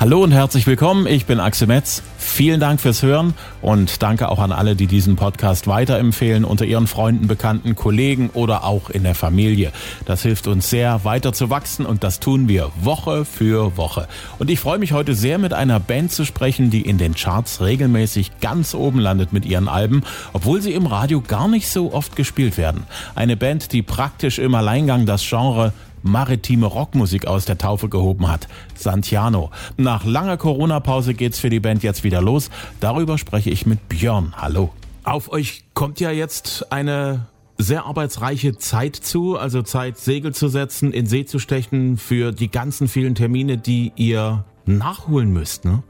Hallo und herzlich willkommen, ich bin Axel Metz. Vielen Dank fürs Hören und danke auch an alle, die diesen Podcast weiterempfehlen unter ihren Freunden, Bekannten, Kollegen oder auch in der Familie. Das hilft uns sehr, weiter zu wachsen und das tun wir Woche für Woche. Und ich freue mich heute sehr, mit einer Band zu sprechen, die in den Charts regelmäßig ganz oben landet mit ihren Alben, obwohl sie im Radio gar nicht so oft gespielt werden. Eine Band, die praktisch im Alleingang das Genre maritime Rockmusik aus der Taufe gehoben hat. Santiano. Nach langer Corona-Pause geht's für die Band jetzt wieder los. Darüber spreche ich mit Björn. Hallo. Auf euch kommt ja jetzt eine sehr arbeitsreiche Zeit zu, also Zeit, Segel zu setzen, in See zu stechen für die ganzen vielen Termine, die ihr nachholen müsst, ne?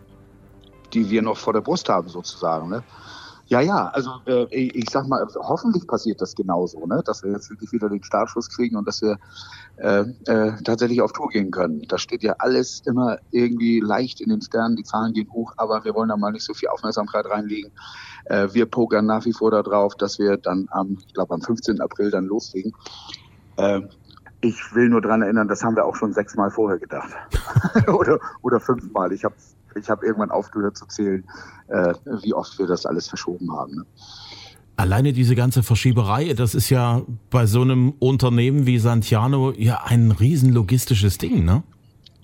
Die wir noch vor der Brust haben, sozusagen, ne? Ja, ja, also äh, ich sag mal, hoffentlich passiert das genauso, ne? dass wir jetzt wirklich wieder den Startschuss kriegen und dass wir äh, äh, tatsächlich auf Tour gehen können. Das steht ja alles immer irgendwie leicht in den Sternen, die Zahlen gehen hoch, aber wir wollen da mal nicht so viel Aufmerksamkeit reinlegen. Äh, wir pokern nach wie vor darauf, dass wir dann am, ich glaube am 15. April dann loslegen. Äh, ich will nur dran erinnern, das haben wir auch schon sechsmal vorher gedacht. oder, oder fünfmal. Ich habe ich habe irgendwann aufgehört zu zählen, äh, wie oft wir das alles verschoben haben. Ne? Alleine diese ganze Verschieberei, das ist ja bei so einem Unternehmen wie Santiano ja ein riesen logistisches Ding, ne?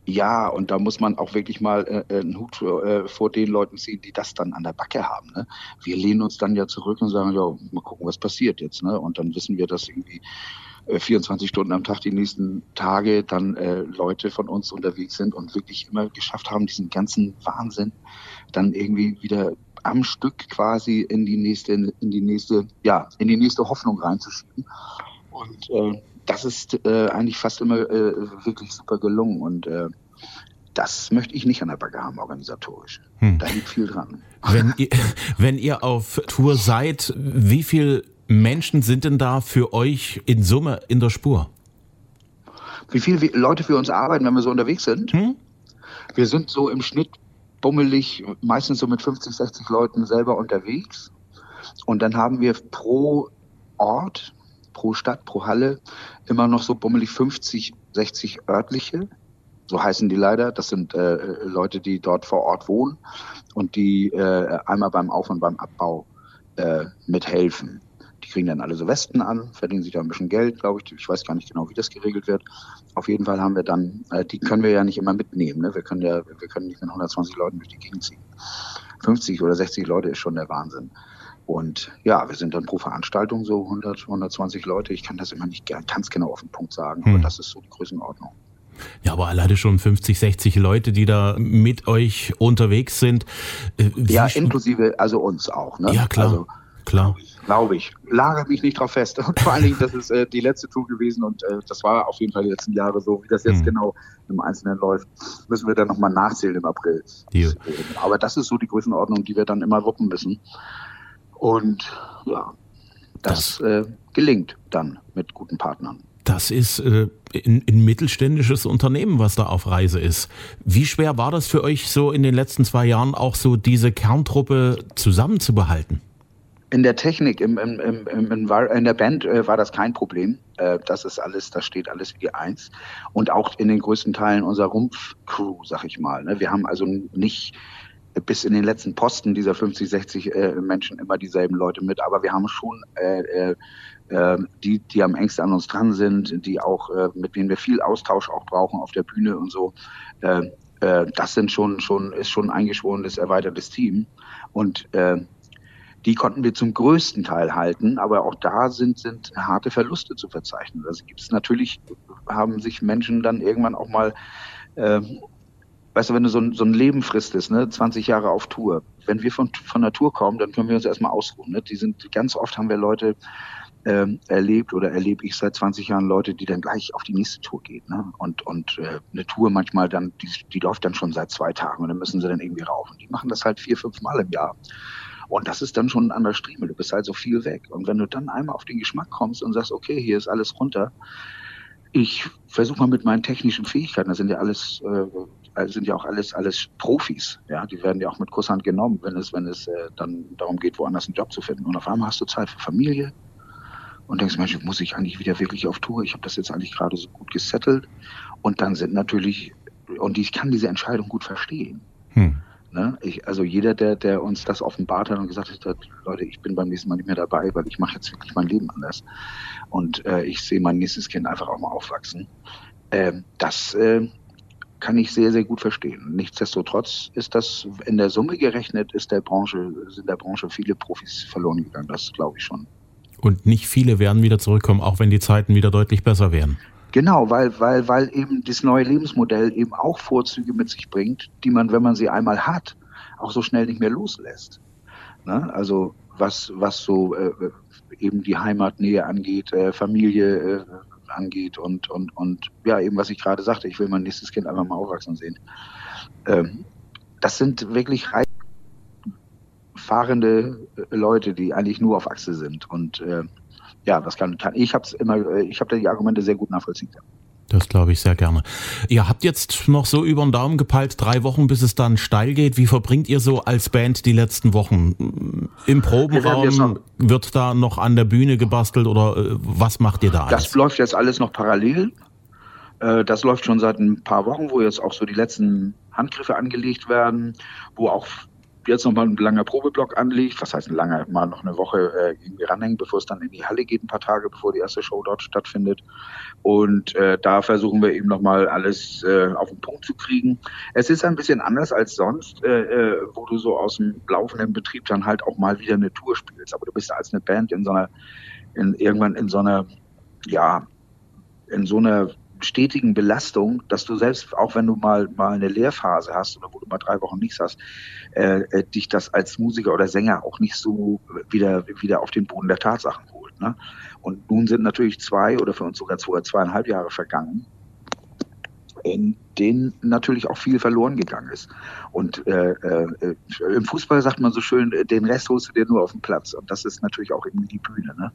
Ja, und da muss man auch wirklich mal äh, äh einen Hut äh, vor den Leuten ziehen, die das dann an der Backe haben. Ne? Wir lehnen uns dann ja zurück und sagen, ja, mal gucken, was passiert jetzt. Ne? Und dann wissen wir, dass irgendwie 24 äh, Stunden am Tag die nächsten Tage dann äh, Leute von uns unterwegs sind und wirklich immer geschafft haben, diesen ganzen Wahnsinn dann irgendwie wieder am Stück quasi in die nächste, in die nächste, ja, in die nächste Hoffnung reinzuschieben. Und äh, das ist äh, eigentlich fast immer äh, wirklich super gelungen und äh, das möchte ich nicht an der Backe haben, organisatorisch. Hm. Da liegt viel dran. Wenn ihr, wenn ihr auf Tour seid, wie viel Menschen sind denn da für euch in Summe in der Spur? Wie viele Leute für uns arbeiten, wenn wir so unterwegs sind? Hm? Wir sind so im Schnitt bummelig, meistens so mit 50, 60 Leuten selber unterwegs. Und dann haben wir pro Ort, pro Stadt, pro Halle immer noch so bummelig 50, 60 örtliche. So heißen die leider. Das sind äh, Leute, die dort vor Ort wohnen und die äh, einmal beim Auf- und beim Abbau äh, mithelfen. Die kriegen dann alle so Westen an, verdienen sich da ein bisschen Geld, glaube ich. Ich weiß gar nicht genau, wie das geregelt wird. Auf jeden Fall haben wir dann, äh, die können wir ja nicht immer mitnehmen. Ne? Wir können ja, wir können nicht mit 120 Leuten durch die Gegend ziehen. 50 oder 60 Leute ist schon der Wahnsinn. Und ja, wir sind dann pro Veranstaltung so 100, 120 Leute. Ich kann das immer nicht ganz genau auf den Punkt sagen, hm. aber das ist so die Größenordnung. Ja, aber alleine schon 50, 60 Leute, die da mit euch unterwegs sind. Äh, ja, inklusive also uns auch. Ne? Ja, klar. Also, klar. Glaube ich. Lagert mich nicht drauf fest. Und vor allen Dingen, das ist äh, die letzte Tour gewesen und äh, das war auf jeden Fall die letzten Jahre so. Wie das jetzt mhm. genau im Einzelnen läuft, müssen wir dann nochmal nachzählen im April. Ja. Aber das ist so die Größenordnung, die wir dann immer wuppen müssen. Und ja, das, das äh, gelingt dann mit guten Partnern. Das ist äh, ein, ein mittelständisches Unternehmen, was da auf Reise ist. Wie schwer war das für euch so in den letzten zwei Jahren auch so diese Kerntruppe zusammenzubehalten? In der Technik, im, im, im, in der Band äh, war das kein Problem. Äh, das ist alles, das steht alles wie eins. Und auch in den größten Teilen unserer Rumpfcrew, sag ich mal. Ne? Wir haben also nicht bis in den letzten Posten dieser 50, 60 äh, Menschen immer dieselben Leute mit, aber wir haben schon äh, äh, äh, die, die am engsten an uns dran sind, die auch, äh, mit denen wir viel Austausch auch brauchen auf der Bühne und so. Äh, das sind schon, schon, ist schon ein eingeschworenes, erweitertes Team. Und äh, die konnten wir zum größten Teil halten, aber auch da sind, sind harte Verluste zu verzeichnen. Also gibt es natürlich, haben sich Menschen dann irgendwann auch mal, äh, weißt du, wenn du so ein, so ein Leben fristest, ne, 20 Jahre auf Tour, wenn wir von, von der Tour kommen, dann können wir uns erstmal ausruhen. Ne? Die sind, ganz oft haben wir Leute, ähm, erlebt oder erlebe ich seit 20 Jahren Leute, die dann gleich auf die nächste Tour gehen. Ne? Und, und äh, eine Tour manchmal dann, die, die läuft dann schon seit zwei Tagen und dann müssen sie dann irgendwie rauchen. Die machen das halt vier, fünf Mal im Jahr. Und das ist dann schon ein anderer Striemel. Du bist halt so viel weg. Und wenn du dann einmal auf den Geschmack kommst und sagst, okay, hier ist alles runter, ich versuche mal mit meinen technischen Fähigkeiten, das sind ja alles, äh, sind ja auch alles, alles Profis, ja, die werden ja auch mit Kusshand genommen, wenn es, wenn es äh, dann darum geht, woanders einen Job zu finden. Und auf einmal hast du Zeit für Familie, und denkst, Mensch, muss ich eigentlich wieder wirklich auf Tour? Ich habe das jetzt eigentlich gerade so gut gesettelt. Und dann sind natürlich, und ich kann diese Entscheidung gut verstehen. Hm. Ne? Ich, also jeder, der, der uns das offenbart hat und gesagt hat, Leute, ich bin beim nächsten Mal nicht mehr dabei, weil ich mache jetzt wirklich mein Leben anders. Und äh, ich sehe mein nächstes Kind einfach auch mal aufwachsen. Äh, das äh, kann ich sehr, sehr gut verstehen. Nichtsdestotrotz ist das in der Summe gerechnet, ist der Branche, sind der Branche viele Profis verloren gegangen. Das glaube ich schon. Und nicht viele werden wieder zurückkommen, auch wenn die Zeiten wieder deutlich besser werden. Genau, weil, weil, weil eben das neue Lebensmodell eben auch Vorzüge mit sich bringt, die man, wenn man sie einmal hat, auch so schnell nicht mehr loslässt. Ne? Also was, was so äh, eben die Heimatnähe angeht, äh, Familie äh, angeht und, und, und ja, eben was ich gerade sagte, ich will mein nächstes Kind einfach mal aufwachsen sehen. Ähm, das sind wirklich fahrende äh, Leute, die eigentlich nur auf Achse sind. Und äh, ja, das kann, kann ich habe es immer, äh, ich habe da die Argumente sehr gut nachvollziehen können. Das glaube ich sehr gerne. Ihr habt jetzt noch so über den Daumen gepeilt, drei Wochen, bis es dann steil geht. Wie verbringt ihr so als Band die letzten Wochen? Im Probenraum wird da noch an der Bühne gebastelt oder äh, was macht ihr da alles? Das läuft jetzt alles noch parallel. Äh, das läuft schon seit ein paar Wochen, wo jetzt auch so die letzten Handgriffe angelegt werden, wo auch jetzt nochmal ein langer Probeblock anlegt, was heißt ein langer, mal noch eine Woche äh, irgendwie ranhängen, bevor es dann in die Halle geht, ein paar Tage, bevor die erste Show dort stattfindet. Und äh, da versuchen wir eben nochmal alles äh, auf den Punkt zu kriegen. Es ist ein bisschen anders als sonst, äh, äh, wo du so aus dem laufenden Betrieb dann halt auch mal wieder eine Tour spielst. Aber du bist als eine Band in so einer, in, irgendwann in so einer, ja, in so einer stetigen Belastung, dass du selbst, auch wenn du mal, mal eine Lehrphase hast oder wo du mal drei Wochen nichts hast, äh, äh, dich das als Musiker oder Sänger auch nicht so wieder, wieder auf den Boden der Tatsachen holt. Ne? Und nun sind natürlich zwei oder für uns sogar zwei, zweieinhalb Jahre vergangen, in denen natürlich auch viel verloren gegangen ist. Und äh, äh, im Fußball sagt man so schön, den Rest holst du dir nur auf den Platz. Und das ist natürlich auch irgendwie die Bühne. Ne?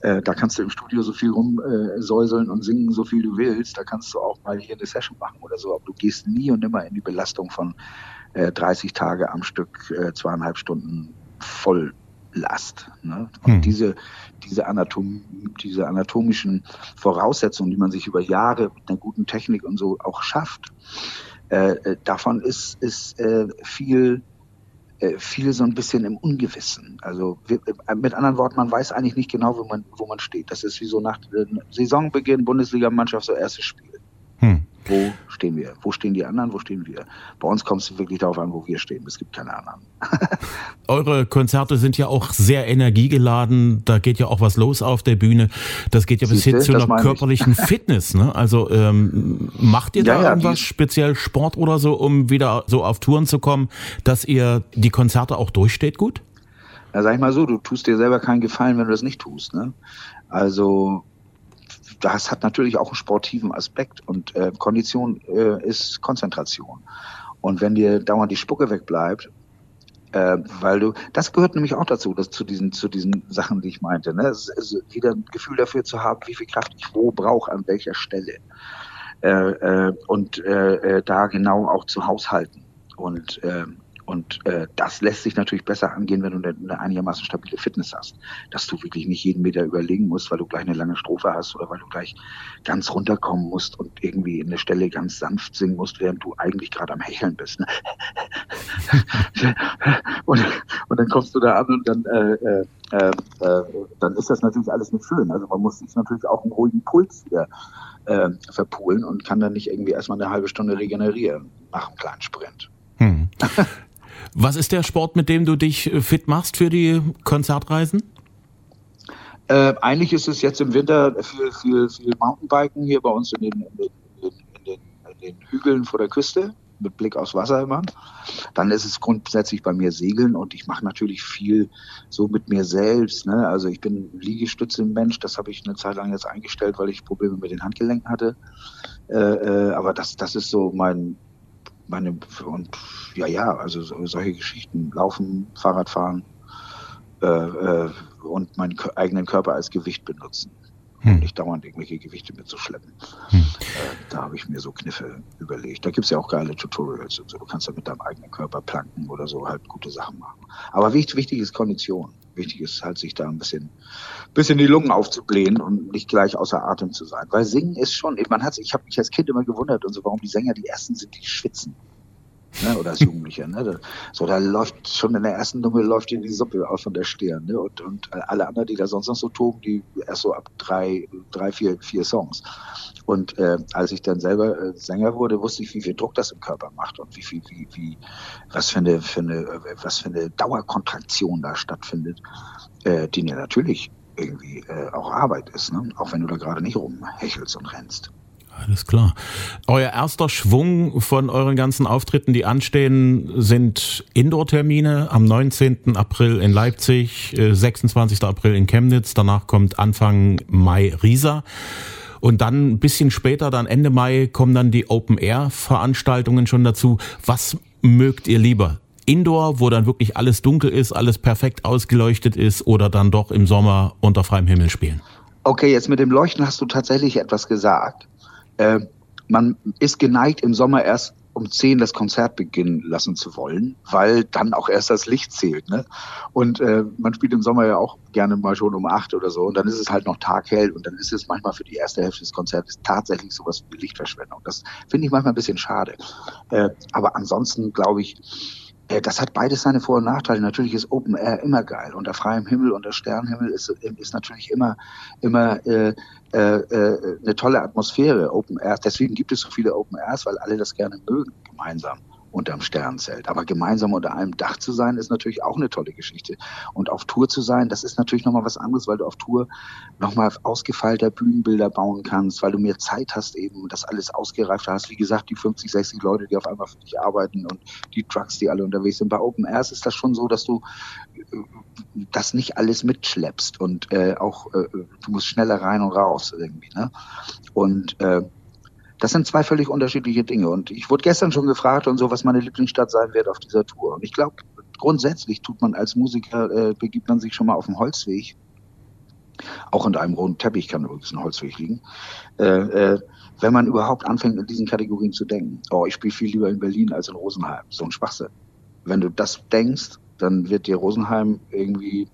Äh, da kannst du im Studio so viel rumsäuseln und singen, so viel du willst. Da kannst du auch mal hier eine Session machen oder so. Aber du gehst nie und immer in die Belastung von 30 äh, Tage am Stück, äh, zweieinhalb Stunden voll Last. Ne? Und hm. diese, diese, Anatom diese anatomischen Voraussetzungen, die man sich über Jahre mit einer guten Technik und so auch schafft, äh, äh davon ist, ist äh, viel, äh, viel so ein bisschen im Ungewissen. Also wir, äh, mit anderen Worten, man weiß eigentlich nicht genau, wo man, wo man steht. Das ist wie so nach Saisonbeginn, Bundesligamannschaft, so erstes Spiel. Hm. Wo stehen wir? Wo stehen die anderen? Wo stehen wir? Bei uns kommt es wirklich darauf an, wo wir stehen. Es gibt keine anderen. Eure Konzerte sind ja auch sehr energiegeladen. Da geht ja auch was los auf der Bühne. Das geht ja bis hin zu einer körperlichen Fitness. Ne? Also ähm, macht ihr da ja, irgendwas speziell Sport oder so, um wieder so auf Touren zu kommen, dass ihr die Konzerte auch durchsteht gut? Ja, sag ich mal so, du tust dir selber keinen Gefallen, wenn du das nicht tust. Ne? Also das hat natürlich auch einen sportiven Aspekt und äh, Kondition äh, ist Konzentration. Und wenn dir dauernd die Spucke wegbleibt, äh, weil du, das gehört nämlich auch dazu, dass zu diesen, zu diesen Sachen, die ich meinte, ne? Es ist wieder ein Gefühl dafür zu haben, wie viel Kraft ich wo brauche, an welcher Stelle. Äh, äh, und äh, äh, da genau auch zu haushalten. Und äh, und äh, das lässt sich natürlich besser angehen, wenn du eine, eine, einigermaßen stabile Fitness hast. Dass du wirklich nicht jeden Meter überlegen musst, weil du gleich eine lange Strophe hast oder weil du gleich ganz runterkommen musst und irgendwie in der Stelle ganz sanft singen musst, während du eigentlich gerade am Hecheln bist. Ne? und, und dann kommst du da an und dann, äh, äh, äh, dann ist das natürlich alles nicht schön. Also man muss sich natürlich auch einen ruhigen Puls hier äh, verpulen und kann dann nicht irgendwie erstmal eine halbe Stunde regenerieren nach einem kleinen Sprint. Hm. Was ist der Sport, mit dem du dich äh, fit machst für die Konzertreisen? Äh, eigentlich ist es jetzt im Winter viel, viel, viel Mountainbiken hier bei uns in den, in den, in den, in den Hügeln vor der Küste mit Blick aufs Wasser immer. Dann ist es grundsätzlich bei mir Segeln und ich mache natürlich viel so mit mir selbst. Ne? Also ich bin Liegestütze-Mensch, das habe ich eine Zeit lang jetzt eingestellt, weil ich Probleme mit den Handgelenken hatte. Äh, äh, aber das, das ist so mein, meine, und ja, ja, also solche Geschichten, Laufen, Fahrradfahren äh, äh, und meinen eigenen Körper als Gewicht benutzen. hm. und nicht dauernd irgendwelche Gewichte mitzuschleppen. Hm. Äh, da habe ich mir so Kniffe überlegt. Da gibt es ja auch geile Tutorials und so. Du kannst ja mit deinem eigenen Körper planken oder so halt gute Sachen machen. Aber wichtig, wichtig ist Kondition. Wichtig ist halt, sich da ein bisschen, bisschen die Lungen aufzublähen und nicht gleich außer Atem zu sein. Weil Singen ist schon, man hat, ich habe mich als Kind immer gewundert und so, warum die Sänger die ersten sind, die schwitzen ne, oder als Jugendlicher. Ne? So, da läuft schon in der ersten Nummer läuft dir die Suppe aus von der Stirn. Ne? Und, und alle anderen, die da sonst noch so toben, die erst so ab drei, drei vier, vier Songs. Und äh, als ich dann selber äh, Sänger wurde, wusste ich, wie viel Druck das im Körper macht und wie viel, wie, wie, was für eine, für eine, was für eine Dauerkontraktion da stattfindet, äh, die mir natürlich irgendwie äh, auch Arbeit ist, ne? auch wenn du da gerade nicht rumhechelst und rennst. Alles klar. Euer erster Schwung von euren ganzen Auftritten, die anstehen, sind Indoor-Termine am 19. April in Leipzig, 26. Äh, April in Chemnitz, danach kommt Anfang Mai Riesa. Und dann ein bisschen später, dann Ende Mai, kommen dann die Open-Air-Veranstaltungen schon dazu. Was mögt ihr lieber? Indoor, wo dann wirklich alles dunkel ist, alles perfekt ausgeleuchtet ist oder dann doch im Sommer unter freiem Himmel spielen? Okay, jetzt mit dem Leuchten hast du tatsächlich etwas gesagt. Äh, man ist geneigt, im Sommer erst um zehn das Konzert beginnen lassen zu wollen, weil dann auch erst das Licht zählt. Ne? Und äh, man spielt im Sommer ja auch gerne mal schon um acht oder so und dann ist es halt noch taghell und dann ist es manchmal für die erste Hälfte des Konzerts tatsächlich sowas wie Lichtverschwendung. Das finde ich manchmal ein bisschen schade. Äh, aber ansonsten glaube ich, das hat beides seine Vor- und Nachteile. Natürlich ist Open Air immer geil. Unter freiem Himmel, unter Sternenhimmel ist, ist natürlich immer, immer äh, äh, äh, eine tolle Atmosphäre. Open Air. Deswegen gibt es so viele Open Airs, weil alle das gerne mögen, gemeinsam unterm Sternzelt. Aber gemeinsam unter einem Dach zu sein, ist natürlich auch eine tolle Geschichte. Und auf Tour zu sein, das ist natürlich nochmal was anderes, weil du auf Tour nochmal ausgefeilter Bühnenbilder bauen kannst, weil du mehr Zeit hast eben, das alles ausgereift hast. Wie gesagt, die 50, 60 Leute, die auf einmal für dich arbeiten und die Trucks, die alle unterwegs sind. Bei Open Airs ist das schon so, dass du äh, das nicht alles mitschleppst und äh, auch äh, du musst schneller rein und raus irgendwie. Ne? Und äh, das sind zwei völlig unterschiedliche Dinge. Und ich wurde gestern schon gefragt und so, was meine Lieblingsstadt sein wird auf dieser Tour. Und ich glaube, grundsätzlich tut man als Musiker, äh, begibt man sich schon mal auf den Holzweg. Auch unter einem roten Teppich kann übrigens ein Holzweg liegen. Äh, äh, wenn man überhaupt anfängt, in diesen Kategorien zu denken. Oh, ich spiele viel lieber in Berlin als in Rosenheim. So ein Schwachsinn. Wenn du das denkst, dann wird dir Rosenheim irgendwie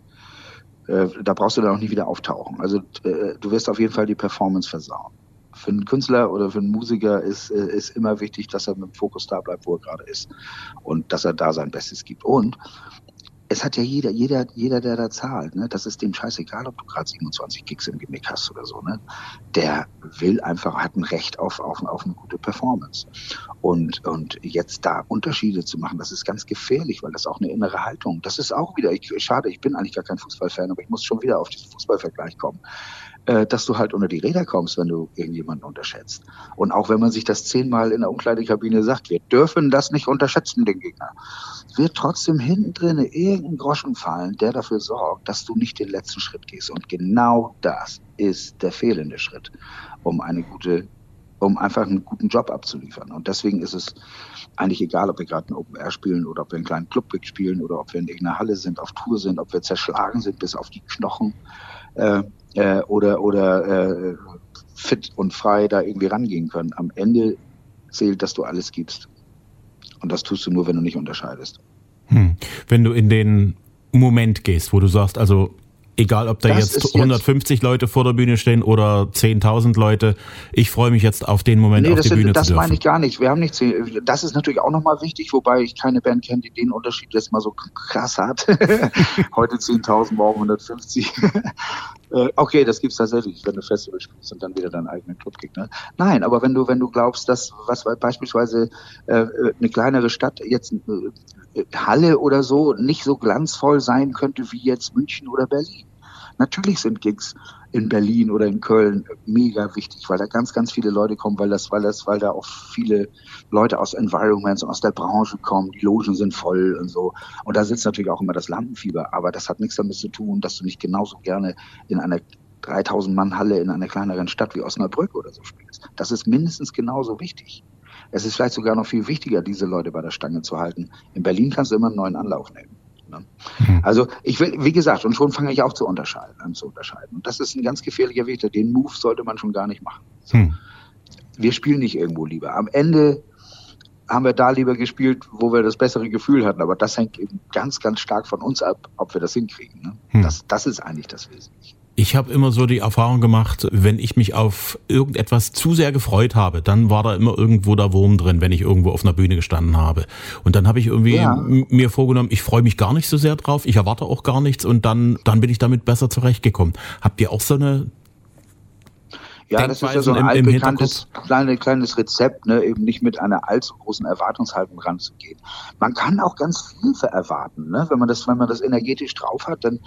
äh, da brauchst du dann auch nie wieder auftauchen. Also äh, du wirst auf jeden Fall die Performance versauen für einen Künstler oder für einen Musiker ist, äh, ist immer wichtig, dass er mit dem Fokus da bleibt, wo er gerade ist und dass er da sein Bestes gibt. Und es hat ja jeder, jeder, jeder, der da zahlt, ne, das ist dem scheißegal, ob du gerade 27 Gigs im Gimmick hast oder so, ne, der will einfach, hat ein Recht auf, auf, auf eine gute Performance. Und, und jetzt da Unterschiede zu machen, das ist ganz gefährlich, weil das auch eine innere Haltung, das ist auch wieder, ich, schade, ich bin eigentlich gar kein Fußballfan, aber ich muss schon wieder auf diesen Fußballvergleich kommen äh, dass du halt unter die Räder kommst, wenn du irgendjemanden unterschätzt. Und auch wenn man sich das zehnmal in der Umkleidekabine sagt, wir dürfen das nicht unterschätzen, den Gegner, wird trotzdem hinten drin irgendein Groschen fallen, der dafür sorgt, dass du nicht den letzten Schritt gehst. Und genau das ist der fehlende Schritt, um eine gute um einfach einen guten Job abzuliefern. Und deswegen ist es eigentlich egal, ob wir gerade ein Open Air spielen oder ob wir einen kleinen Club spielen oder ob wir in irgendeiner Halle sind, auf Tour sind, ob wir zerschlagen sind bis auf die Knochen äh, äh, oder, oder äh, fit und frei da irgendwie rangehen können. Am Ende zählt, dass du alles gibst. Und das tust du nur, wenn du nicht unterscheidest. Hm. Wenn du in den Moment gehst, wo du sagst, also Egal, ob da das jetzt 150 jetzt Leute vor der Bühne stehen oder 10.000 Leute. Ich freue mich jetzt auf den Moment, nee, auf die sind, Bühne das zu dürfen. Das meine ich gar nicht. Wir haben nicht, das ist natürlich auch nochmal wichtig, wobei ich keine Band kenne, die den Unterschied jetzt mal so krass hat. Heute 10.000, morgen 150. Äh, okay, das gibt's tatsächlich, wenn du Festival spielst und dann wieder deinen eigenen Club kriegst. Ne? Nein, aber wenn du, wenn du glaubst, dass was beispielsweise äh, eine kleinere Stadt jetzt äh, Halle oder so nicht so glanzvoll sein könnte wie jetzt München oder Berlin Natürlich sind Gigs in Berlin oder in Köln mega wichtig, weil da ganz, ganz viele Leute kommen, weil das, weil das, weil da auch viele Leute aus Environments und aus der Branche kommen, die Logen sind voll und so. Und da sitzt natürlich auch immer das Lampenfieber, aber das hat nichts damit zu tun, dass du nicht genauso gerne in einer 3000 Mann Halle in einer kleineren Stadt wie Osnabrück oder so spielst. Das ist mindestens genauso wichtig. Es ist vielleicht sogar noch viel wichtiger, diese Leute bei der Stange zu halten. In Berlin kannst du immer einen neuen Anlauf nehmen. Ne? Mhm. Also ich will, wie gesagt, und schon fange ich auch zu unterscheiden, an zu unterscheiden. Und das ist ein ganz gefährlicher Weg. Den Move sollte man schon gar nicht machen. So. Mhm. Wir spielen nicht irgendwo lieber. Am Ende haben wir da lieber gespielt, wo wir das bessere Gefühl hatten. Aber das hängt eben ganz, ganz stark von uns ab, ob wir das hinkriegen. Ne? Hm. Das, das ist eigentlich das Wesentliche. Ich habe immer so die Erfahrung gemacht, wenn ich mich auf irgendetwas zu sehr gefreut habe, dann war da immer irgendwo der Wurm drin, wenn ich irgendwo auf einer Bühne gestanden habe. Und dann habe ich irgendwie ja. mir vorgenommen, ich freue mich gar nicht so sehr drauf, ich erwarte auch gar nichts und dann, dann bin ich damit besser zurechtgekommen. Habt ihr auch so eine ja, das ist ja so ein altbekanntes kleine, kleines Rezept, ne, eben nicht mit einer allzu großen Erwartungshaltung ranzugehen. Man kann auch ganz viel erwarten, ne? wenn man das, wenn man das energetisch drauf hat, dann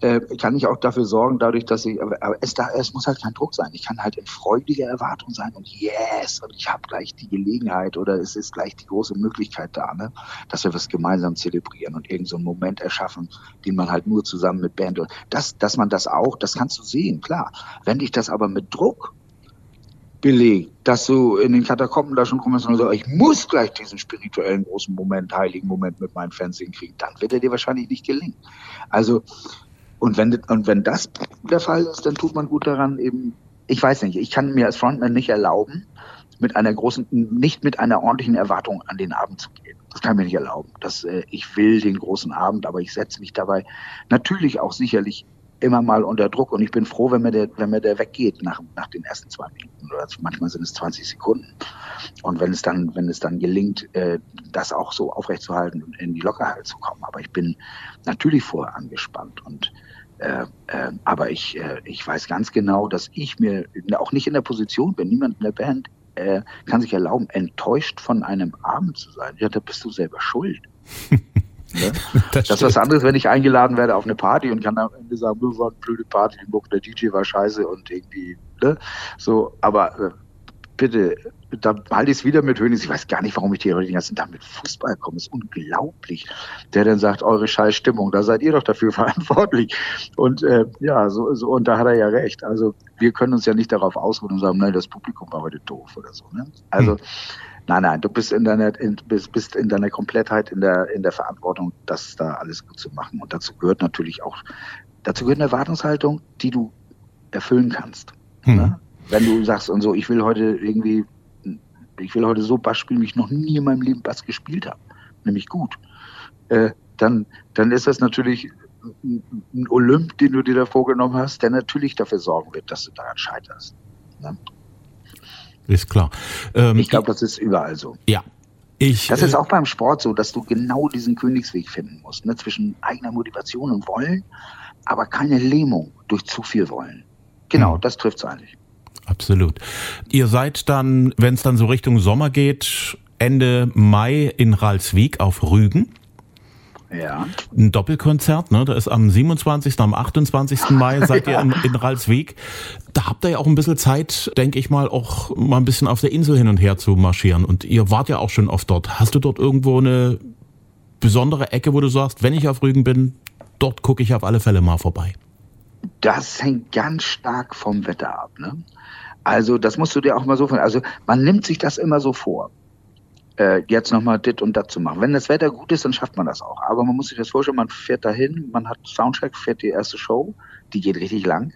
äh, kann ich auch dafür sorgen, dadurch, dass ich, aber, aber es, da, es muss halt kein Druck sein. Ich kann halt in freudiger Erwartung sein und yes, und ich habe gleich die Gelegenheit oder es ist gleich die große Möglichkeit da, ne, dass wir was gemeinsam zelebrieren und irgendeinen so Moment erschaffen, den man halt nur zusammen mit Band und das, dass man das auch, das kannst du sehen, klar. Wenn dich das aber mit Druck belegt, dass du in den Katakomben da schon kommst und sagst, ich muss gleich diesen spirituellen großen Moment, heiligen Moment mit meinen Fans hinkriegen, dann wird er dir wahrscheinlich nicht gelingen. Also, und wenn, und wenn das der Fall ist, dann tut man gut daran, eben, ich weiß nicht, ich kann mir als Frontman nicht erlauben, mit einer großen, nicht mit einer ordentlichen Erwartung an den Abend zu gehen. Das kann ich mir nicht erlauben. Das, äh, ich will den großen Abend, aber ich setze mich dabei natürlich auch sicherlich immer mal unter Druck und ich bin froh, wenn mir der, wenn mir der weggeht nach, nach den ersten zwei Minuten oder manchmal sind es 20 Sekunden. Und wenn es dann, wenn es dann gelingt, äh, das auch so aufrechtzuerhalten und in die Lockerheit zu kommen. Aber ich bin natürlich vorher angespannt und äh, äh, aber ich, äh, ich weiß ganz genau, dass ich mir auch nicht in der Position bin, niemand in der Band äh, kann sich erlauben, enttäuscht von einem Abend zu sein. Ja, da bist du selber schuld. Ne? Das, das ist was anderes, wenn ich eingeladen werde auf eine Party und kann am Ende sagen, wir waren eine blöde Party, die Muck, der DJ war scheiße und irgendwie, ne? So, aber äh, bitte, da halte ich es wieder mit Hönes. Ich weiß gar nicht, warum ich hier heute den ganzen Tag mit Fußball komme. Das ist unglaublich. Der dann sagt, eure scheiß Stimmung, da seid ihr doch dafür verantwortlich. Und äh, ja, so, so, und da hat er ja recht. Also wir können uns ja nicht darauf ausruhen und sagen, nein, das Publikum war heute doof oder so. Ne? Also hm. Nein, nein, du bist in deiner, in, bist, bist in deiner Komplettheit in der, in der Verantwortung, das da alles gut zu machen. Und dazu gehört natürlich auch, dazu gehört eine Erwartungshaltung, die du erfüllen kannst. Mhm. Ne? Wenn du sagst und so, ich will heute irgendwie, ich will heute so Bass spielen, wie ich noch nie in meinem Leben Bass gespielt habe, nämlich gut, äh, dann, dann ist das natürlich ein Olymp, den du dir da vorgenommen hast, der natürlich dafür sorgen wird, dass du daran scheiterst. Ne? Ist klar. Ähm, ich glaube, das ist überall so. Ja. Ich, das ist äh, auch beim Sport so, dass du genau diesen Königsweg finden musst, ne? zwischen eigener Motivation und Wollen, aber keine Lähmung durch zu viel Wollen. Genau, hm. das trifft es eigentlich. Absolut. Ihr seid dann, wenn es dann so Richtung Sommer geht, Ende Mai in Ralswiek auf Rügen. Ja. Ein Doppelkonzert, ne? Da ist am 27., am 28. Mai seid ihr in, in Ralsweg. Da habt ihr ja auch ein bisschen Zeit, denke ich mal, auch mal ein bisschen auf der Insel hin und her zu marschieren. Und ihr wart ja auch schon oft dort. Hast du dort irgendwo eine besondere Ecke, wo du sagst, wenn ich auf Rügen bin, dort gucke ich auf alle Fälle mal vorbei? Das hängt ganz stark vom Wetter ab. Ne? Also das musst du dir auch mal so von. Also man nimmt sich das immer so vor äh, jetzt nochmal dit und dat zu machen. Wenn das Wetter gut ist, dann schafft man das auch. Aber man muss sich das vorstellen, man fährt dahin, man hat Soundcheck, fährt die erste Show, die geht richtig lang.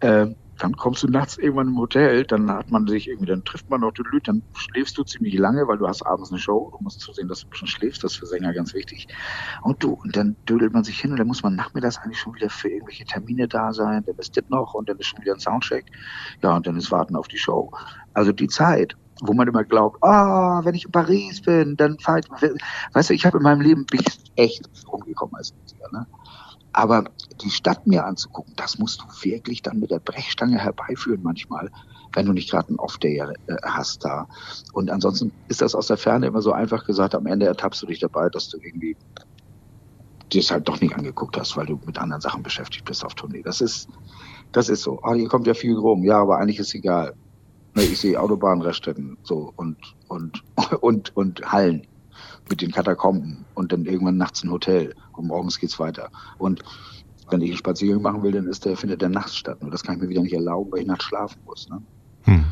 Äh, dann kommst du nachts irgendwann im Hotel, dann hat man sich irgendwie, dann trifft man noch die Leute, dann schläfst du ziemlich lange, weil du hast abends eine Show, du musst zusehen, dass du bisschen schläfst, das ist für Sänger ganz wichtig. Und du, und dann dödelt man sich hin und dann muss man nachmittags eigentlich schon wieder für irgendwelche Termine da sein, dann ist das noch und dann ist schon wieder ein Soundcheck, ja, und dann ist Warten auf die Show. Also die Zeit, wo man immer glaubt, ah, oh, wenn ich in Paris bin, dann fahre ich. Weißt du, ich habe in meinem Leben bin ich echt rumgekommen als Musiker. Ne? Aber die Stadt mir anzugucken, das musst du wirklich dann mit der Brechstange herbeiführen manchmal, wenn du nicht gerade einen Off-Day äh, hast da. Und ansonsten ist das aus der Ferne immer so einfach gesagt, am Ende ertappst du dich dabei, dass du irgendwie dir es halt doch nicht angeguckt hast, weil du mit anderen Sachen beschäftigt bist auf Tournee. Das ist, das ist so. Ah, hier kommt ja viel rum. Ja, aber eigentlich ist egal. Ne, ich sehe Autobahnraststätten so und, und, und, und Hallen mit den Katakomben und dann irgendwann nachts ein Hotel und morgens geht's weiter. Und wenn ich einen Spaziergang machen will, dann ist der, findet der nachts statt. Und das kann ich mir wieder nicht erlauben, weil ich nachts schlafen muss. Ne? Hm.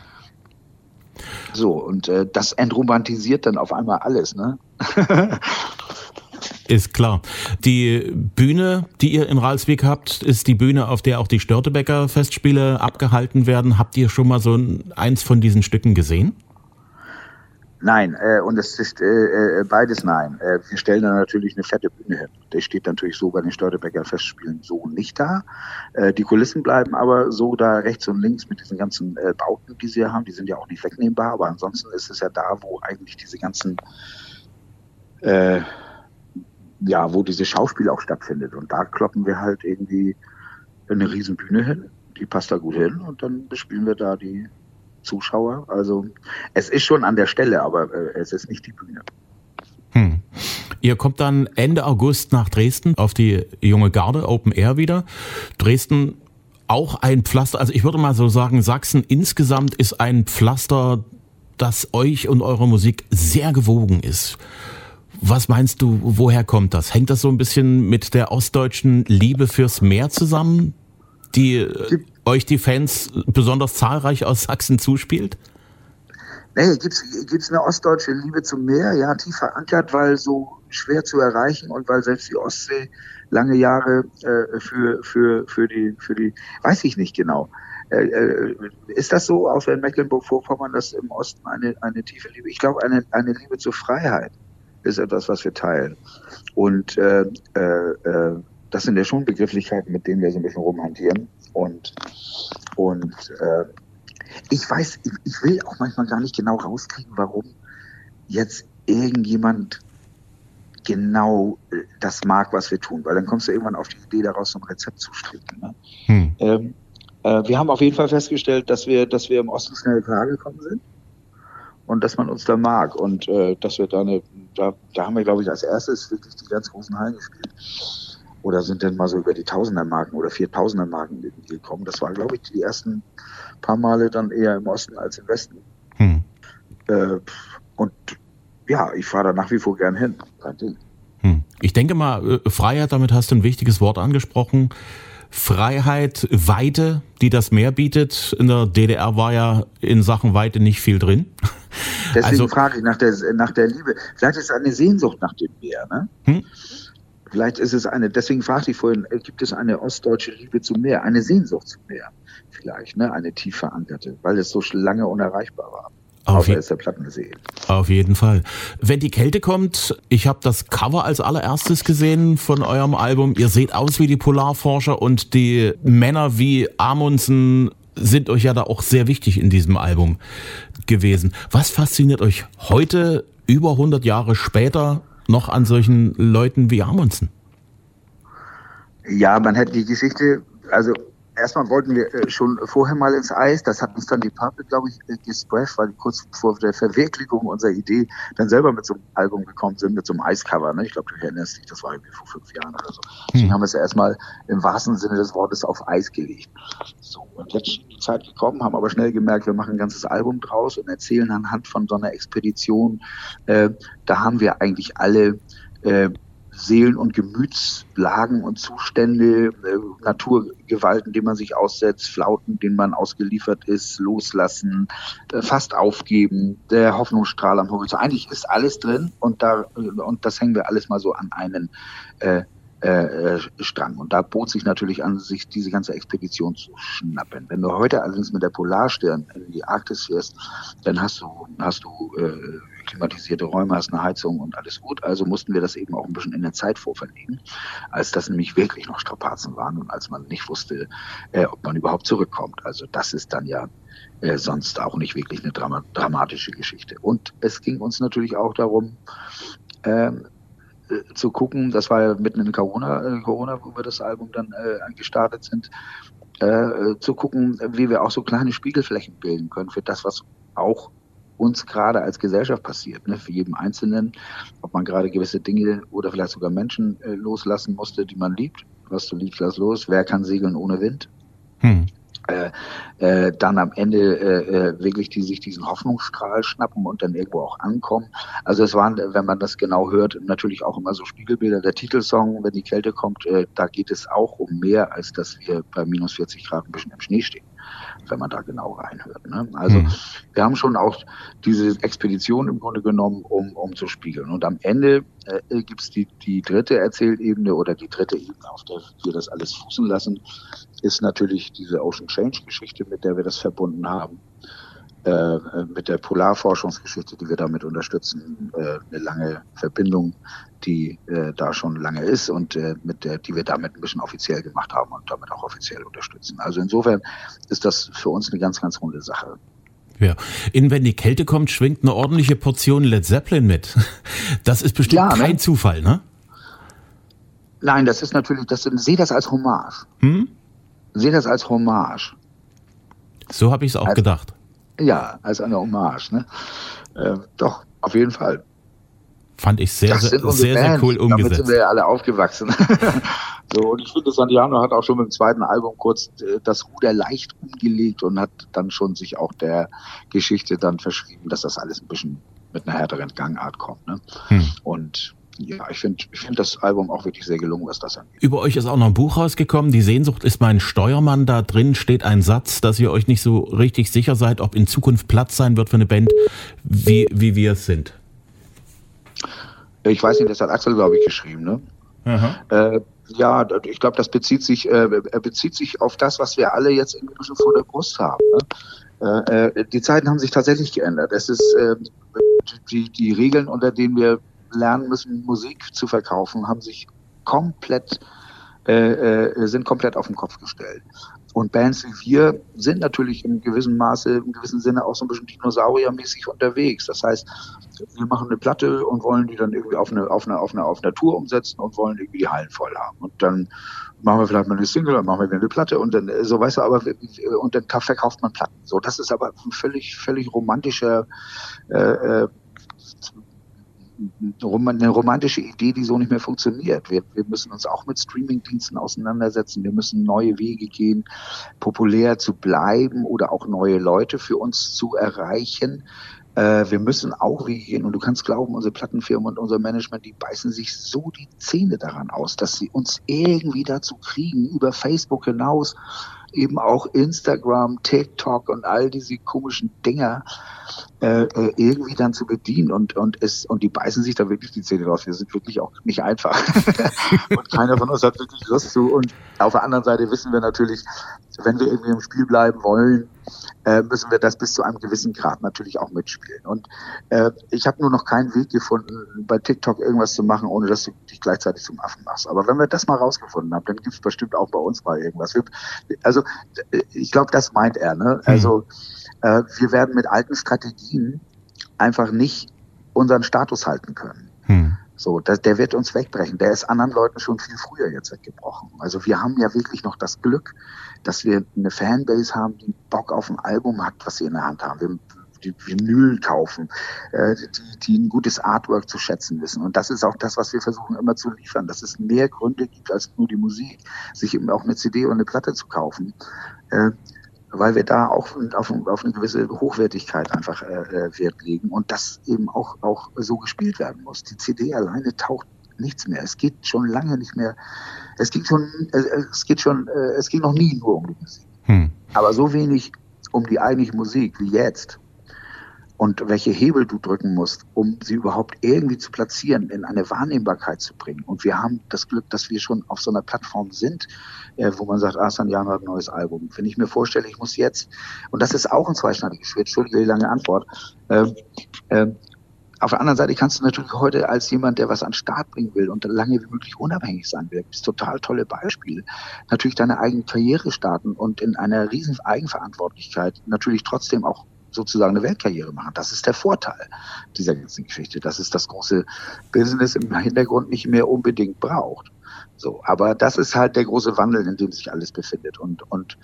So, und äh, das entromantisiert dann auf einmal alles, ne? Ist klar. Die Bühne, die ihr in Ralswiek habt, ist die Bühne, auf der auch die Störtebecker Festspiele abgehalten werden. Habt ihr schon mal so eins von diesen Stücken gesehen? Nein, äh, und es ist äh, äh, beides nein. Äh, wir stellen da natürlich eine fette Bühne hin. Der steht natürlich so bei den Störtebecker Festspielen so nicht da. Äh, die Kulissen bleiben aber so da rechts und links mit diesen ganzen äh, Bauten, die sie haben. Die sind ja auch nicht wegnehmbar, aber ansonsten ist es ja da, wo eigentlich diese ganzen äh, ja, wo dieses Schauspiel auch stattfindet. Und da kloppen wir halt irgendwie eine riesen Bühne hin. Die passt da gut hin und dann bespielen wir da die Zuschauer. Also es ist schon an der Stelle, aber äh, es ist nicht die Bühne. Hm. Ihr kommt dann Ende August nach Dresden auf die junge Garde Open Air wieder. Dresden auch ein Pflaster, also ich würde mal so sagen, Sachsen insgesamt ist ein Pflaster, das euch und eurer Musik sehr gewogen ist. Was meinst du, woher kommt das? Hängt das so ein bisschen mit der ostdeutschen Liebe fürs Meer zusammen, die Gibt euch die Fans besonders zahlreich aus Sachsen zuspielt? Nee, gibt's gibt's eine ostdeutsche Liebe zum Meer? Ja, tief verankert, weil so schwer zu erreichen und weil selbst die Ostsee lange Jahre äh, für für für die für die weiß ich nicht genau. Äh, äh ist das so, auch in Mecklenburg-Vorpommern, dass im Osten eine eine tiefe Liebe? Ich glaube, eine eine Liebe zur Freiheit ist etwas, was wir teilen. Und äh, äh, äh das sind ja schon Begrifflichkeiten, mit denen wir so ein bisschen rumhantieren. Und, und äh, ich weiß, ich, ich will auch manchmal gar nicht genau rauskriegen, warum jetzt irgendjemand genau äh, das mag, was wir tun, weil dann kommst du irgendwann auf die Idee, daraus so ein Rezept zu stricken. Ne? Hm. Ähm, äh, wir haben auf jeden Fall festgestellt, dass wir, dass wir im Osten schnell klargekommen sind und dass man uns da mag und äh, dass wir da eine, da, da haben wir, glaube ich, als erstes wirklich die ganz großen Hallen gespielt oder sind denn mal so über die Tausendermarken oder Viertausendermarken gekommen. Das war, glaube ich, die ersten paar Male dann eher im Osten als im Westen. Hm. Äh, und ja, ich fahre da nach wie vor gern hin. Kein Ding. Hm. Ich denke mal, äh, Freiheit, damit hast du ein wichtiges Wort angesprochen. Freiheit, Weite, die das Meer bietet. In der DDR war ja in Sachen Weite nicht viel drin. Deswegen also, frage ich nach der, nach der Liebe. Vielleicht ist es eine Sehnsucht nach dem Meer, ne? Hm? Vielleicht ist es eine, deswegen fragte ich vorhin, äh, gibt es eine ostdeutsche Liebe zum Meer, eine Sehnsucht zum Meer? Vielleicht, ne? Eine tief verankerte, weil es so lange unerreichbar war. Auf, je der Plattensee. auf jeden Fall. Wenn die Kälte kommt, ich habe das Cover als allererstes gesehen von eurem Album. Ihr seht aus wie die Polarforscher und die Männer wie Amundsen sind euch ja da auch sehr wichtig in diesem Album gewesen. Was fasziniert euch heute, über 100 Jahre später, noch an solchen Leuten wie Amundsen? Ja, man hätte die Geschichte, also erstmal wollten wir äh, schon vorher mal ins Eis. Das hat uns dann die Purple, glaube ich, äh, gesprecht, weil kurz vor der Verwirklichung unserer Idee dann selber mit so einem Album gekommen sind, mit so einem Eiscover. Ne? Ich glaube, du erinnerst dich, das war irgendwie vor fünf Jahren oder so. Deswegen hm. haben wir es erstmal im wahrsten Sinne des Wortes auf Eis gelegt. So, und jetzt ist die Zeit gekommen, haben aber schnell gemerkt, wir machen ein ganzes Album draus und erzählen anhand von so einer Expedition. Äh, da haben wir eigentlich alle äh, Seelen- und Gemütslagen und Zustände, äh, Naturgewalten, denen man sich aussetzt, Flauten, denen man ausgeliefert ist, loslassen, äh, fast aufgeben, der Hoffnungsstrahl am Horizont. Eigentlich ist alles drin und da und das hängen wir alles mal so an einen äh, äh, Strang. Und da bot sich natürlich an, sich diese ganze Expedition zu schnappen. Wenn du heute allerdings mit der Polarstern in die Arktis fährst, dann hast du, hast du äh, klimatisierte Räume, hast eine Heizung und alles gut. Also mussten wir das eben auch ein bisschen in der Zeit vorverlegen, als das nämlich wirklich noch Strapazen waren und als man nicht wusste, äh, ob man überhaupt zurückkommt. Also das ist dann ja äh, sonst auch nicht wirklich eine Drama dramatische Geschichte. Und es ging uns natürlich auch darum, ähm, äh, zu gucken, das war ja mitten in Corona, äh, Corona, wo wir das Album dann äh, gestartet sind, äh, zu gucken, wie wir auch so kleine Spiegelflächen bilden können für das, was auch uns gerade als Gesellschaft passiert. Ne? Für jeden Einzelnen, ob man gerade gewisse Dinge oder vielleicht sogar Menschen äh, loslassen musste, die man liebt. Was du liebst, lass los. Wer kann segeln ohne Wind? Hm. Äh, äh, dann am Ende äh, äh, wirklich die sich diesen Hoffnungsstrahl schnappen und dann irgendwo auch ankommen. Also es waren, wenn man das genau hört, natürlich auch immer so Spiegelbilder. Der Titelsong, wenn die Kälte kommt, äh, da geht es auch um mehr, als dass wir bei minus 40 Grad ein bisschen im Schnee stehen wenn man da genau reinhört. Ne? Also mhm. wir haben schon auch diese Expedition im Grunde genommen, um, um zu spiegeln. Und am Ende äh, gibt es die, die dritte Erzählebene oder die dritte Ebene, auf der wir das alles fußen lassen, ist natürlich diese Ocean Change Geschichte, mit der wir das verbunden haben. Äh, mit der Polarforschungsgeschichte, die wir damit unterstützen, äh, eine lange Verbindung, die äh, da schon lange ist und äh, mit der, die wir damit ein bisschen offiziell gemacht haben und damit auch offiziell unterstützen. Also insofern ist das für uns eine ganz, ganz runde Sache. Ja. In Wenn die Kälte kommt, schwingt eine ordentliche Portion Led Zeppelin mit. Das ist bestimmt ja, kein ne? Zufall, ne? Nein, das ist natürlich, das, sehe das als Hommage. Hm? Sehe das als Hommage. So habe ich es auch als, gedacht. Ja, als eine Hommage. Ne? Äh, doch, auf jeden Fall. Fand ich sehr, sehr, sehr, sehr, cool umgesetzt. Damit sind wir ja alle aufgewachsen. so, und ich finde, Santiano hat auch schon mit dem zweiten Album kurz äh, das Ruder leicht umgelegt und hat dann schon sich auch der Geschichte dann verschrieben, dass das alles ein bisschen mit einer härteren Gangart kommt. Ne? Hm. Und ja, ich finde ich find das Album auch wirklich sehr gelungen, was das angeht. Über euch ist auch noch ein Buch rausgekommen, Die Sehnsucht ist mein Steuermann. Da drin steht ein Satz, dass ihr euch nicht so richtig sicher seid, ob in Zukunft Platz sein wird für eine Band, wie, wie wir es sind. Ich weiß nicht, das hat Axel, glaube ich, geschrieben, ne? Äh, ja, ich glaube, das bezieht sich, äh, bezieht sich auf das, was wir alle jetzt irgendwie schon vor der Brust haben. Ne? Äh, äh, die Zeiten haben sich tatsächlich geändert. Es ist äh, die, die Regeln, unter denen wir lernen müssen, Musik zu verkaufen, haben sich komplett, äh, äh, sind komplett auf den Kopf gestellt. Und Bands wie wir sind natürlich im gewissen Maße, im gewissen Sinne auch so ein bisschen dinosauriermäßig unterwegs. Das heißt, wir machen eine Platte und wollen die dann irgendwie auf eine, auf eine, auf eine, auf eine Tour umsetzen und wollen irgendwie die Hallen voll haben. Und dann machen wir vielleicht mal eine Single, dann machen wir wieder eine Platte und dann, so weißt du, aber, und dann verkauft man Platten. So, das ist aber ein völlig, völlig romantischer, äh, äh eine romantische Idee, die so nicht mehr funktioniert. Wir, wir müssen uns auch mit Streamingdiensten auseinandersetzen. Wir müssen neue Wege gehen, populär zu bleiben oder auch neue Leute für uns zu erreichen. Äh, wir müssen auch Wege gehen und du kannst glauben, unsere Plattenfirmen und unser Management, die beißen sich so die Zähne daran aus, dass sie uns irgendwie dazu kriegen, über Facebook hinaus eben auch Instagram, TikTok und all diese komischen Dinger äh, äh, irgendwie dann zu bedienen und und es und die beißen sich da wirklich die Zähne raus. Wir sind wirklich auch nicht einfach und keiner von uns hat wirklich Lust zu. Und auf der anderen Seite wissen wir natürlich, wenn wir irgendwie im Spiel bleiben wollen, äh, müssen wir das bis zu einem gewissen Grad natürlich auch mitspielen. Und äh, ich habe nur noch keinen Weg gefunden, bei TikTok irgendwas zu machen, ohne dass du dich gleichzeitig zum Affen machst. Aber wenn wir das mal rausgefunden haben, dann gibt es bestimmt auch bei uns mal irgendwas. Wir, also ich glaube, das meint er. Ne? Also mhm äh, wir werden mit alten Strategien einfach nicht unseren Status halten können. Hm. So, das, der wird uns wegbrechen. Der ist anderen Leuten schon viel früher jetzt weggebrochen. Also wir haben ja wirklich noch das Glück, dass wir eine Fanbase haben, die Bock auf ein Album hat, was sie in der Hand haben. Wir, die Vinyl kaufen, äh, die, die ein gutes Artwork zu schätzen wissen. Und das ist auch das, was wir versuchen immer zu liefern, dass es mehr Gründe gibt als nur die Musik, sich eben auch eine CD und eine Platte zu kaufen. Äh, weil wir da auch auf, auf eine gewisse Hochwertigkeit einfach äh, äh, Wert legen und das eben auch, auch so gespielt werden muss. Die CD alleine taucht nichts mehr. Es geht schon lange nicht mehr. Es ging schon, es geht schon, äh, es ging noch nie nur um die Musik. Hm. Aber so wenig um die eigentliche Musik wie jetzt und welche Hebel du drücken musst, um sie überhaupt irgendwie zu platzieren, in eine Wahrnehmbarkeit zu bringen. Und wir haben das Glück, dass wir schon auf so einer Plattform sind, äh, wo man sagt, ah, Sanjano hat ein neues Album. Wenn ich mir vorstelle, ich muss jetzt, und das ist auch ein zweischneidiges Schwert, entschuldige die lange Antwort, ähm, ähm, auf der anderen Seite kannst du natürlich heute als jemand, der was an den Start bringen will und lange wie möglich unabhängig sein will, gibt total tolle Beispiele, natürlich deine eigene Karriere starten und in einer riesen Eigenverantwortlichkeit natürlich trotzdem auch sozusagen eine Weltkarriere machen. Das ist der Vorteil dieser ganzen Geschichte, dass es das große Business im Hintergrund nicht mehr unbedingt braucht. So, aber das ist halt der große Wandel, in dem sich alles befindet. Und, und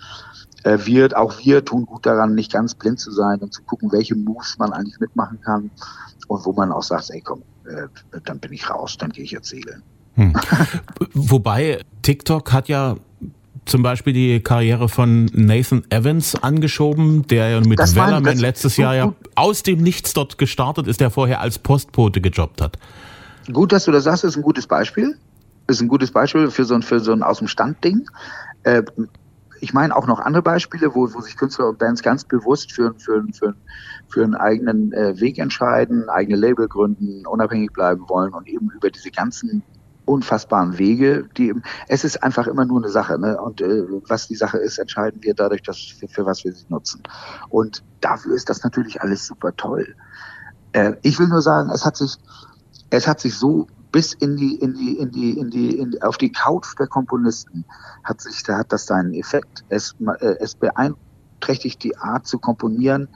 äh, wir, auch wir tun gut daran, nicht ganz blind zu sein und zu gucken, welche Moves man eigentlich mitmachen kann und wo man auch sagt, ey komm, äh, dann bin ich raus, dann gehe ich jetzt segeln. Hm. Wobei TikTok hat ja zum Beispiel die Karriere von Nathan Evans angeschoben, der ja mit Wellerman letztes Jahr ja aus dem Nichts dort gestartet ist, der vorher als Postbote gejobbt hat. Gut, dass du das sagst, ist ein gutes Beispiel. Ist ein gutes Beispiel für so ein, für so ein aus dem Stand Ding. Äh, ich meine auch noch andere Beispiele, wo, wo sich Künstler und Bands ganz bewusst für, für, für, für einen eigenen äh, Weg entscheiden, eigene Label gründen, unabhängig bleiben wollen und eben über diese ganzen unfassbaren Wege, die es ist einfach immer nur eine Sache, ne? Und äh, was die Sache ist, entscheiden wir dadurch, dass für, für was wir sie nutzen. Und dafür ist das natürlich alles super toll. Äh, ich will nur sagen, es hat sich, es hat sich so bis in die, in die, in die, in die, in die auf die Couch der Komponisten hat sich, da hat das seinen Effekt. Es, äh, es beeinträchtigt die Art zu komponieren.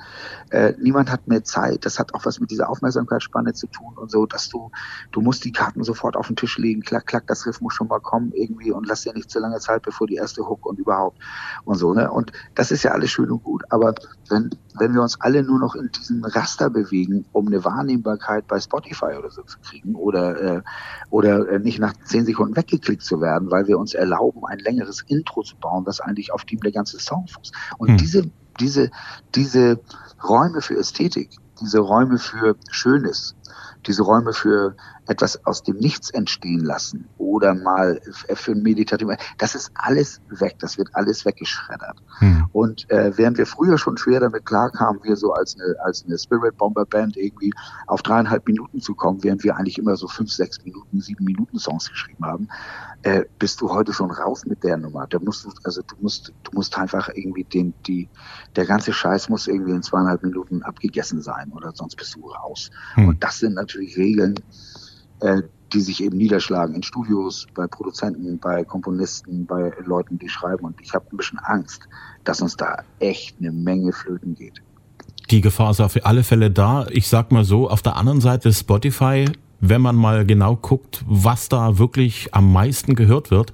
Äh, niemand hat mehr Zeit. Das hat auch was mit dieser Aufmerksamkeitsspanne zu tun und so, dass du, du musst die Karten sofort auf den Tisch legen. Klack, klack, das Riff muss schon mal kommen irgendwie und lass dir nicht zu lange Zeit, bevor die erste Hook und überhaupt und so, ne? Und das ist ja alles schön und gut. Aber wenn, wenn wir uns alle nur noch in diesem Raster bewegen, um eine Wahrnehmbarkeit bei Spotify oder so zu kriegen oder, äh, oder äh, nicht nach zehn Sekunden weggeklickt zu werden, weil wir uns erlauben, ein längeres Intro zu bauen, das eigentlich auf dem der ganze Song fußt. Und hm. diese, diese, diese Räume für Ästhetik, diese Räume für Schönes, diese Räume für etwas aus dem Nichts entstehen lassen oder mal für ein meditativ, das ist alles weg, das wird alles weggeschreddert. Hm. Und äh, während wir früher schon schwer damit klarkamen, wir so als eine, als eine Spirit Bomber Band irgendwie auf dreieinhalb Minuten zu kommen, während wir eigentlich immer so fünf, sechs Minuten, sieben Minuten Songs geschrieben haben, äh, bist du heute schon raus mit der Nummer. Da musst du, also du musst, du musst einfach irgendwie den, die, der ganze Scheiß muss irgendwie in zweieinhalb Minuten abgegessen sein oder sonst bist du raus. Hm. Und das sind natürlich Regeln, äh, die sich eben niederschlagen in Studios, bei Produzenten, bei Komponisten, bei Leuten, die schreiben. Und ich habe ein bisschen Angst, dass uns da echt eine Menge flöten geht. Die Gefahr ist auf alle Fälle da. Ich sag mal so, auf der anderen Seite Spotify, wenn man mal genau guckt, was da wirklich am meisten gehört wird.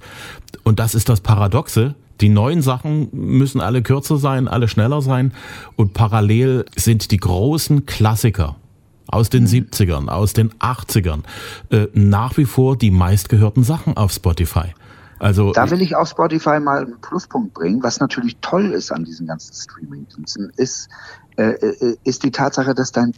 Und das ist das Paradoxe. Die neuen Sachen müssen alle kürzer sein, alle schneller sein. Und parallel sind die großen Klassiker aus den 70ern, aus den 80ern, äh, nach wie vor die meistgehörten Sachen auf Spotify. Also da will ich auf Spotify mal einen Pluspunkt bringen. Was natürlich toll ist an diesen ganzen Streaming-Diensten, ist, äh, äh ist die Tatsache, dass dein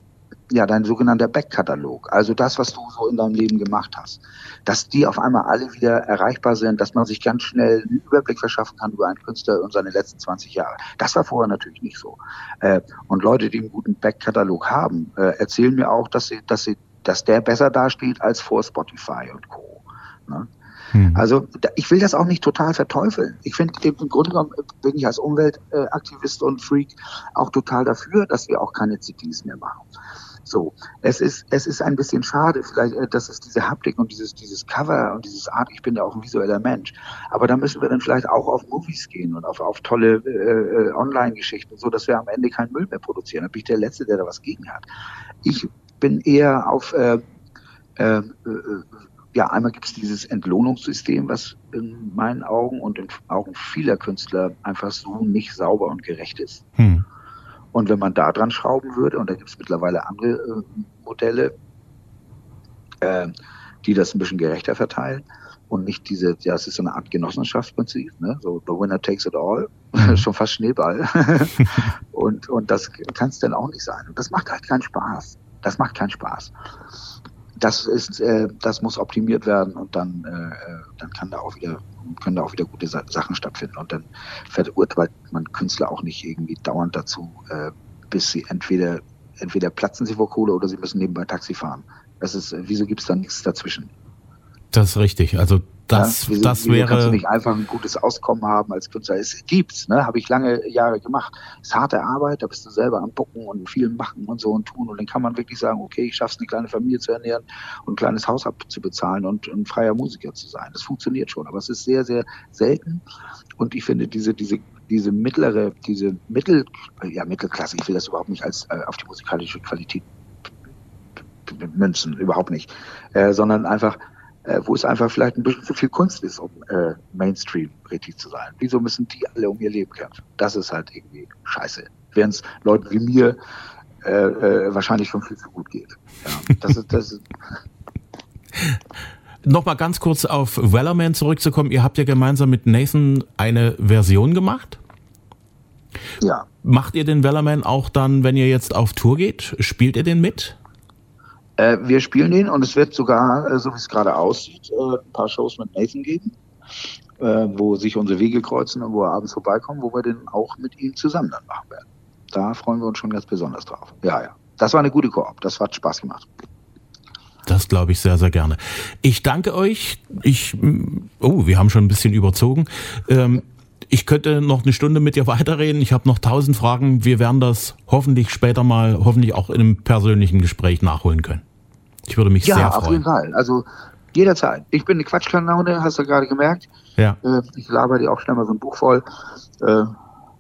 ja, dein sogenannter Backkatalog, also das, was du so in deinem Leben gemacht hast, dass die auf einmal alle wieder erreichbar sind, dass man sich ganz schnell einen Überblick verschaffen kann über einen Künstler und seine letzten 20 Jahre. Das war vorher natürlich nicht so. Äh, und Leute, die einen guten Backkatalog haben, äh, erzählen mir auch, dass sie, dass sie, dass der besser dasteht als vor Spotify und Co. Ne? Hm. Also ich will das auch nicht total verteufeln. Ich finde, im Grunde genommen bin ich als Umweltaktivist und Freak auch total dafür, dass wir auch keine CDs mehr machen. So, es ist, es ist ein bisschen schade, vielleicht, äh, dass es diese Haptik und dieses, dieses Cover und dieses Art, ich bin ja auch ein visueller Mensch. Aber da müssen wir dann vielleicht auch auf Movies gehen und auf, auf tolle äh, äh, Online-Geschichten, so dass wir am Ende keinen Müll mehr produzieren. Da bin ich der Letzte, der da was gegen hat. Ich bin eher auf, äh, äh, äh, ja, einmal gibt es dieses Entlohnungssystem, was in meinen Augen und in Augen vieler Künstler einfach so nicht sauber und gerecht ist. Hm. Und wenn man da dran schrauben würde, und da gibt es mittlerweile andere äh, Modelle, äh, die das ein bisschen gerechter verteilen und nicht diese, ja, es ist so eine Art Genossenschaftsprinzip, ne? so the winner takes it all, mhm. schon fast Schneeball. und, und das kann es dann auch nicht sein. Und das macht halt keinen Spaß. Das macht keinen Spaß das ist, äh, das muss optimiert werden und dann, äh, dann kann da auch wieder, können da auch wieder gute Sachen stattfinden und dann verurteilt man Künstler auch nicht irgendwie dauernd dazu, äh, bis sie entweder, entweder platzen sie vor Kohle oder sie müssen nebenbei Taxi fahren. Das ist, wieso gibt es da nichts dazwischen? Das ist richtig. Also das, ja, wieso, das wieso wäre. Kannst du nicht einfach ein gutes Auskommen haben als Künstler? Es gibt's, ne? Habe ich lange Jahre gemacht. Es ist harte Arbeit, da bist du selber am Bucken und viel machen und so und tun. Und dann kann man wirklich sagen, okay, ich schaff's, eine kleine Familie zu ernähren und ein kleines Haus abzubezahlen und ein freier Musiker zu sein. Das funktioniert schon, aber es ist sehr, sehr selten. Und ich finde diese, diese diese mittlere, diese Mittel, ja Mittelklasse, ich will das überhaupt nicht als äh, auf die musikalische Qualität münzen, überhaupt nicht, äh, sondern einfach wo es einfach vielleicht ein bisschen zu viel Kunst ist, um äh, Mainstream richtig zu sein. Wieso müssen die alle um ihr Leben kämpfen? Das ist halt irgendwie scheiße. Während es Leuten wie mir äh, äh, wahrscheinlich schon viel zu gut geht. Ja, das ist, das ist Nochmal ganz kurz auf Wellerman zurückzukommen. Ihr habt ja gemeinsam mit Nathan eine Version gemacht. Ja. Macht ihr den Wellerman auch dann, wenn ihr jetzt auf Tour geht? Spielt ihr den mit? Äh, wir spielen den und es wird sogar, äh, so wie es gerade aussieht, äh, ein paar Shows mit Nathan geben, äh, wo sich unsere Wege kreuzen und wo er abends vorbeikommt, wo wir den auch mit ihm zusammen dann machen werden. Da freuen wir uns schon ganz besonders drauf. Ja, ja. Das war eine gute Koop. Das hat Spaß gemacht. Das glaube ich sehr, sehr gerne. Ich danke euch. Ich, oh, wir haben schon ein bisschen überzogen. Ähm, ich könnte noch eine Stunde mit dir weiterreden. Ich habe noch tausend Fragen. Wir werden das hoffentlich später mal, hoffentlich auch in einem persönlichen Gespräch nachholen können. Ich würde mich ja, sehr freuen. Ja, auf jeden Fall. Also jederzeit. Ich bin eine Quatschkanone, hast du gerade gemerkt. Ja. Äh, ich laber dir auch schnell mal so ein Buch voll. Äh,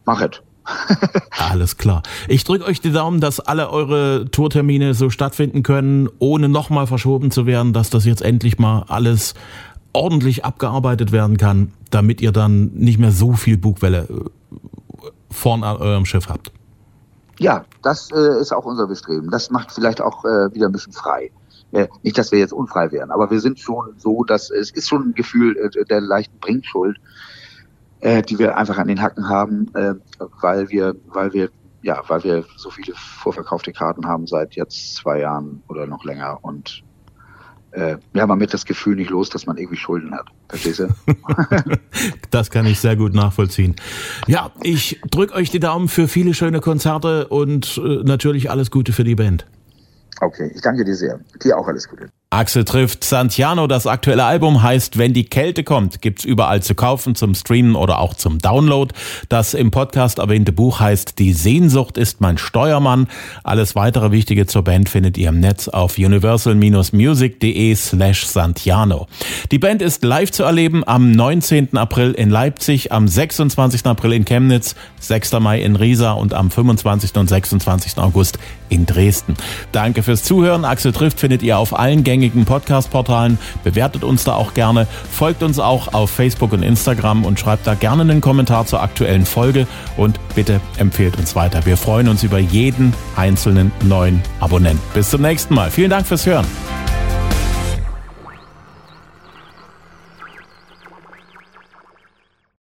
mach es. Alles klar. Ich drücke euch die Daumen, dass alle eure Tourtermine so stattfinden können, ohne nochmal verschoben zu werden, dass das jetzt endlich mal alles ordentlich abgearbeitet werden kann, damit ihr dann nicht mehr so viel Bugwelle äh, vorn an eurem Schiff habt. Ja, das äh, ist auch unser Bestreben. Das macht vielleicht auch äh, wieder ein bisschen frei. Äh, nicht, dass wir jetzt unfrei wären, aber wir sind schon so, dass es ist schon ein Gefühl äh, der leichten Bringschuld, äh, die wir einfach an den Hacken haben, äh, weil wir, weil wir, ja, weil wir so viele vorverkaufte Karten haben seit jetzt zwei Jahren oder noch länger und äh, ja, man mit das Gefühl nicht los, dass man irgendwie Schulden hat. Verstehst du? das kann ich sehr gut nachvollziehen. Ja, ich drücke euch die Daumen für viele schöne Konzerte und natürlich alles Gute für die Band. Okay, ich danke dir sehr. Dir auch alles Gute. Axel trifft Santiano. Das aktuelle Album heißt Wenn die Kälte kommt. Gibt's überall zu kaufen, zum Streamen oder auch zum Download. Das im Podcast erwähnte Buch heißt Die Sehnsucht ist mein Steuermann. Alles weitere Wichtige zur Band findet ihr im Netz auf universal-music.de slash Santiano. Die Band ist live zu erleben am 19. April in Leipzig, am 26. April in Chemnitz, 6. Mai in Riesa und am 25. und 26. August in Dresden. Danke fürs Zuhören. Axel trifft findet ihr auf allen Gängen gängigen Podcast-Portalen. Bewertet uns da auch gerne. Folgt uns auch auf Facebook und Instagram und schreibt da gerne einen Kommentar zur aktuellen Folge und bitte empfehlt uns weiter. Wir freuen uns über jeden einzelnen neuen Abonnenten. Bis zum nächsten Mal. Vielen Dank fürs Hören.